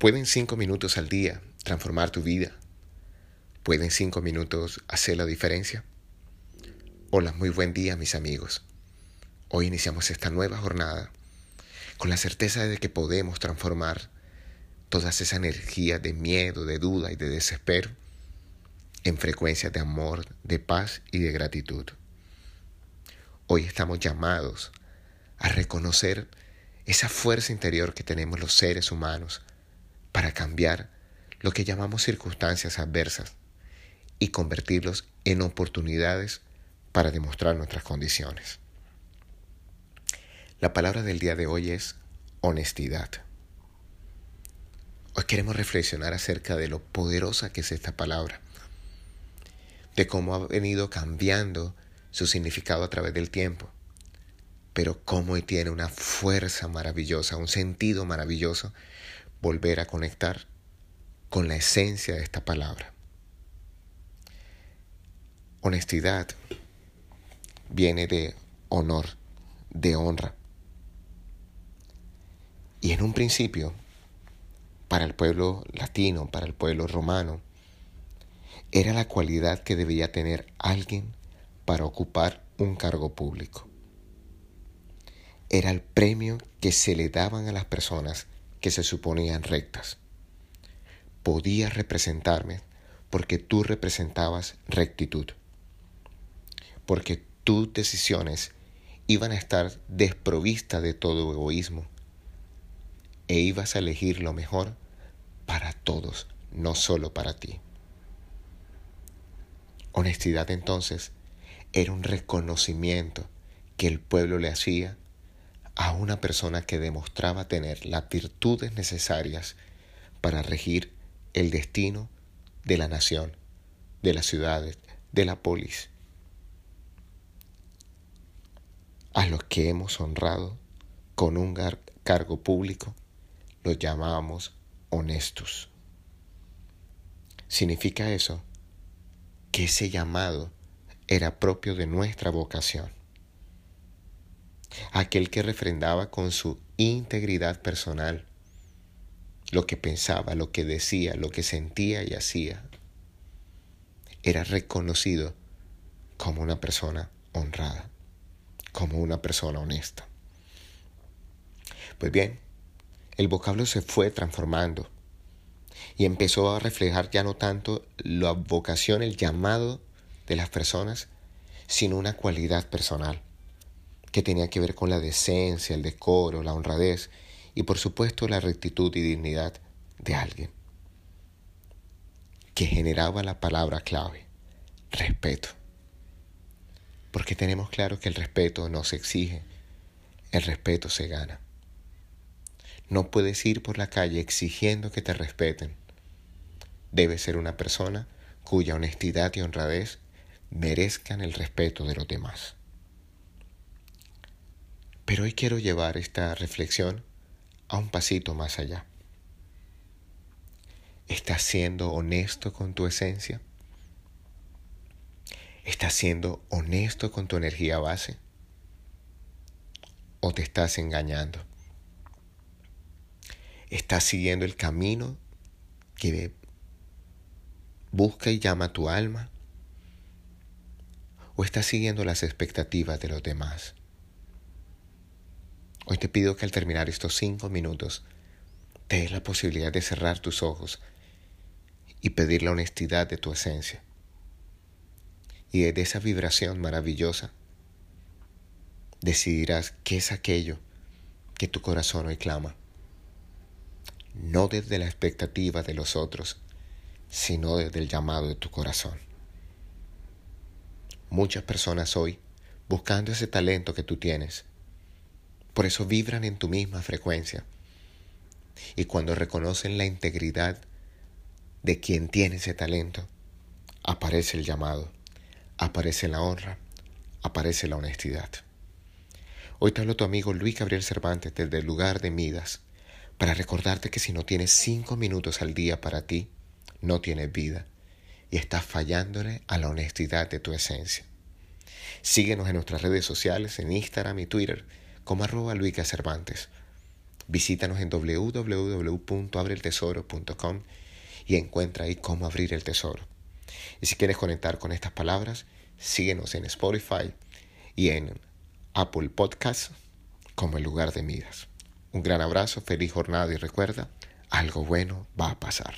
¿Pueden cinco minutos al día transformar tu vida? ¿Pueden cinco minutos hacer la diferencia? Hola, muy buen día mis amigos. Hoy iniciamos esta nueva jornada con la certeza de que podemos transformar todas esas energías de miedo, de duda y de desespero en frecuencias de amor, de paz y de gratitud. Hoy estamos llamados a reconocer esa fuerza interior que tenemos los seres humanos para cambiar lo que llamamos circunstancias adversas y convertirlos en oportunidades para demostrar nuestras condiciones. La palabra del día de hoy es honestidad. Hoy queremos reflexionar acerca de lo poderosa que es esta palabra, de cómo ha venido cambiando su significado a través del tiempo, pero cómo tiene una fuerza maravillosa, un sentido maravilloso volver a conectar con la esencia de esta palabra. Honestidad viene de honor, de honra. Y en un principio, para el pueblo latino, para el pueblo romano, era la cualidad que debía tener alguien para ocupar un cargo público. Era el premio que se le daban a las personas que se suponían rectas. Podías representarme porque tú representabas rectitud, porque tus decisiones iban a estar desprovistas de todo egoísmo e ibas a elegir lo mejor para todos, no solo para ti. Honestidad entonces era un reconocimiento que el pueblo le hacía a una persona que demostraba tener las virtudes necesarias para regir el destino de la nación, de las ciudades, de la polis. A los que hemos honrado con un cargo público los llamamos honestos. Significa eso que ese llamado era propio de nuestra vocación aquel que refrendaba con su integridad personal lo que pensaba, lo que decía, lo que sentía y hacía. Era reconocido como una persona honrada, como una persona honesta. Pues bien, el vocablo se fue transformando y empezó a reflejar ya no tanto la vocación, el llamado de las personas, sino una cualidad personal que tenía que ver con la decencia, el decoro, la honradez y por supuesto la rectitud y dignidad de alguien, que generaba la palabra clave, respeto. Porque tenemos claro que el respeto no se exige, el respeto se gana. No puedes ir por la calle exigiendo que te respeten. Debes ser una persona cuya honestidad y honradez merezcan el respeto de los demás. Pero hoy quiero llevar esta reflexión a un pasito más allá. ¿Estás siendo honesto con tu esencia? ¿Estás siendo honesto con tu energía base? ¿O te estás engañando? ¿Estás siguiendo el camino que busca y llama tu alma? ¿O estás siguiendo las expectativas de los demás? Hoy te pido que al terminar estos cinco minutos te des la posibilidad de cerrar tus ojos y pedir la honestidad de tu esencia. Y desde esa vibración maravillosa decidirás qué es aquello que tu corazón hoy clama. No desde la expectativa de los otros, sino desde el llamado de tu corazón. Muchas personas hoy, buscando ese talento que tú tienes, por eso vibran en tu misma frecuencia. Y cuando reconocen la integridad de quien tiene ese talento, aparece el llamado, aparece la honra, aparece la honestidad. Hoy te hablo tu amigo Luis Gabriel Cervantes desde el lugar de Midas para recordarte que si no tienes cinco minutos al día para ti, no tienes vida y estás fallándole a la honestidad de tu esencia. Síguenos en nuestras redes sociales, en Instagram y Twitter como arroba Luica Cervantes. Visítanos en www.abreltesoro.com y encuentra ahí cómo abrir el tesoro. Y si quieres conectar con estas palabras, síguenos en Spotify y en Apple Podcasts como el lugar de miras. Un gran abrazo, feliz jornada y recuerda, algo bueno va a pasar.